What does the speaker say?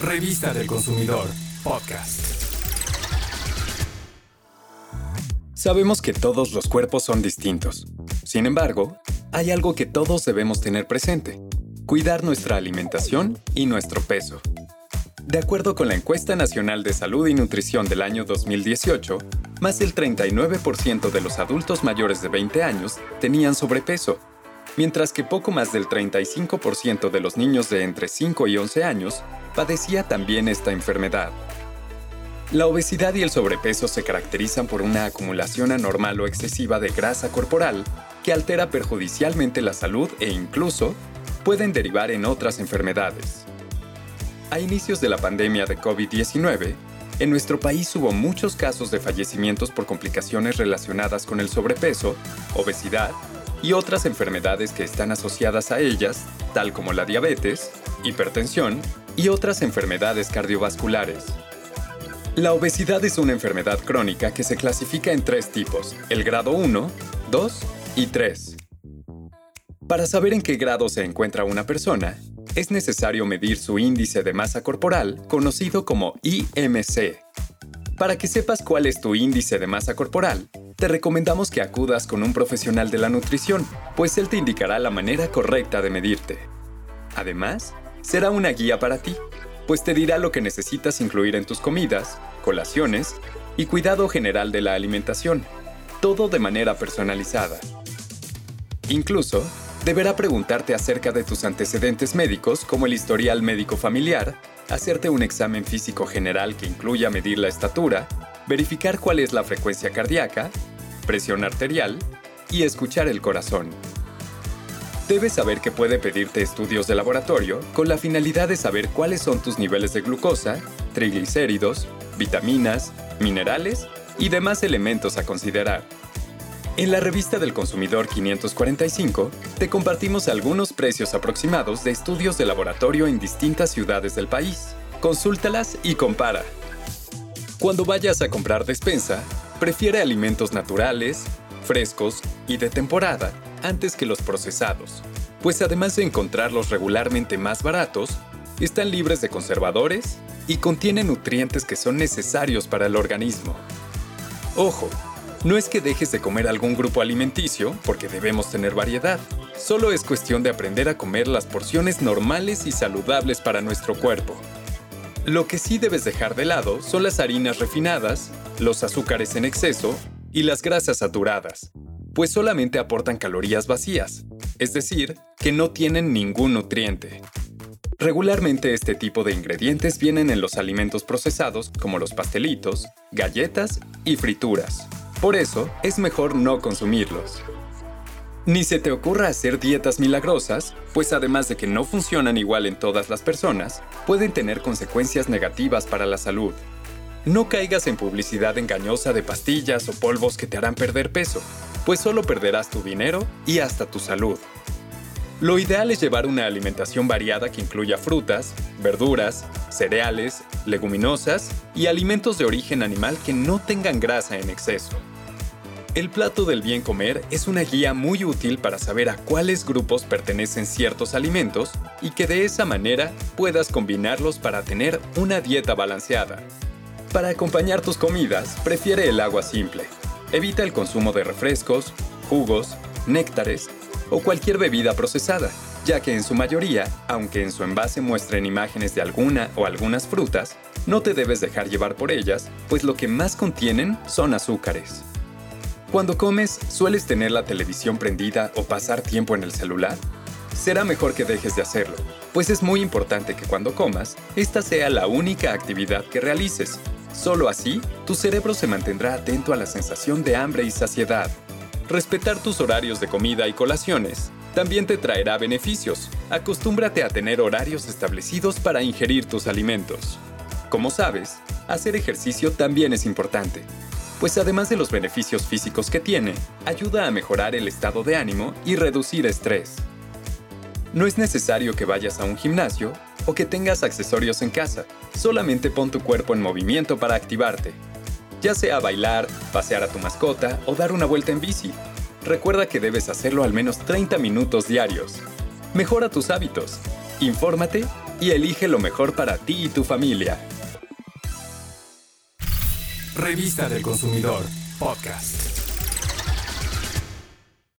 Revista del Consumidor, podcast. Sabemos que todos los cuerpos son distintos. Sin embargo, hay algo que todos debemos tener presente. Cuidar nuestra alimentación y nuestro peso. De acuerdo con la encuesta nacional de salud y nutrición del año 2018, más del 39% de los adultos mayores de 20 años tenían sobrepeso, mientras que poco más del 35% de los niños de entre 5 y 11 años padecía también esta enfermedad. La obesidad y el sobrepeso se caracterizan por una acumulación anormal o excesiva de grasa corporal que altera perjudicialmente la salud e incluso pueden derivar en otras enfermedades. A inicios de la pandemia de COVID-19, en nuestro país hubo muchos casos de fallecimientos por complicaciones relacionadas con el sobrepeso, obesidad y otras enfermedades que están asociadas a ellas, tal como la diabetes, hipertensión y otras enfermedades cardiovasculares. La obesidad es una enfermedad crónica que se clasifica en tres tipos, el grado 1, 2 y 3. Para saber en qué grado se encuentra una persona, es necesario medir su índice de masa corporal, conocido como IMC. Para que sepas cuál es tu índice de masa corporal, te recomendamos que acudas con un profesional de la nutrición, pues él te indicará la manera correcta de medirte. Además, será una guía para ti, pues te dirá lo que necesitas incluir en tus comidas, colaciones y cuidado general de la alimentación, todo de manera personalizada. Incluso, deberá preguntarte acerca de tus antecedentes médicos como el historial médico familiar, hacerte un examen físico general que incluya medir la estatura, verificar cuál es la frecuencia cardíaca, presión arterial y escuchar el corazón. Debes saber que puede pedirte estudios de laboratorio con la finalidad de saber cuáles son tus niveles de glucosa, triglicéridos, vitaminas, minerales y demás elementos a considerar. En la revista del consumidor 545 te compartimos algunos precios aproximados de estudios de laboratorio en distintas ciudades del país. Consúltalas y compara. Cuando vayas a comprar despensa, prefiere alimentos naturales, frescos y de temporada antes que los procesados, pues además de encontrarlos regularmente más baratos, están libres de conservadores y contienen nutrientes que son necesarios para el organismo. Ojo, no es que dejes de comer algún grupo alimenticio, porque debemos tener variedad. Solo es cuestión de aprender a comer las porciones normales y saludables para nuestro cuerpo. Lo que sí debes dejar de lado son las harinas refinadas, los azúcares en exceso y las grasas saturadas, pues solamente aportan calorías vacías, es decir, que no tienen ningún nutriente. Regularmente este tipo de ingredientes vienen en los alimentos procesados como los pastelitos, galletas y frituras. Por eso, es mejor no consumirlos. Ni se te ocurra hacer dietas milagrosas, pues además de que no funcionan igual en todas las personas, pueden tener consecuencias negativas para la salud. No caigas en publicidad engañosa de pastillas o polvos que te harán perder peso, pues solo perderás tu dinero y hasta tu salud. Lo ideal es llevar una alimentación variada que incluya frutas, verduras, cereales, leguminosas y alimentos de origen animal que no tengan grasa en exceso. El plato del bien comer es una guía muy útil para saber a cuáles grupos pertenecen ciertos alimentos y que de esa manera puedas combinarlos para tener una dieta balanceada. Para acompañar tus comidas, prefiere el agua simple. Evita el consumo de refrescos, jugos, néctares o cualquier bebida procesada, ya que en su mayoría, aunque en su envase muestren imágenes de alguna o algunas frutas, no te debes dejar llevar por ellas, pues lo que más contienen son azúcares. Cuando comes, ¿sueles tener la televisión prendida o pasar tiempo en el celular? Será mejor que dejes de hacerlo, pues es muy importante que cuando comas, esta sea la única actividad que realices. Solo así, tu cerebro se mantendrá atento a la sensación de hambre y saciedad. Respetar tus horarios de comida y colaciones también te traerá beneficios. Acostúmbrate a tener horarios establecidos para ingerir tus alimentos. Como sabes, hacer ejercicio también es importante pues además de los beneficios físicos que tiene, ayuda a mejorar el estado de ánimo y reducir estrés. No es necesario que vayas a un gimnasio o que tengas accesorios en casa, solamente pon tu cuerpo en movimiento para activarte. Ya sea bailar, pasear a tu mascota o dar una vuelta en bici. Recuerda que debes hacerlo al menos 30 minutos diarios. Mejora tus hábitos, infórmate y elige lo mejor para ti y tu familia. Revista del Consumidor, podcast.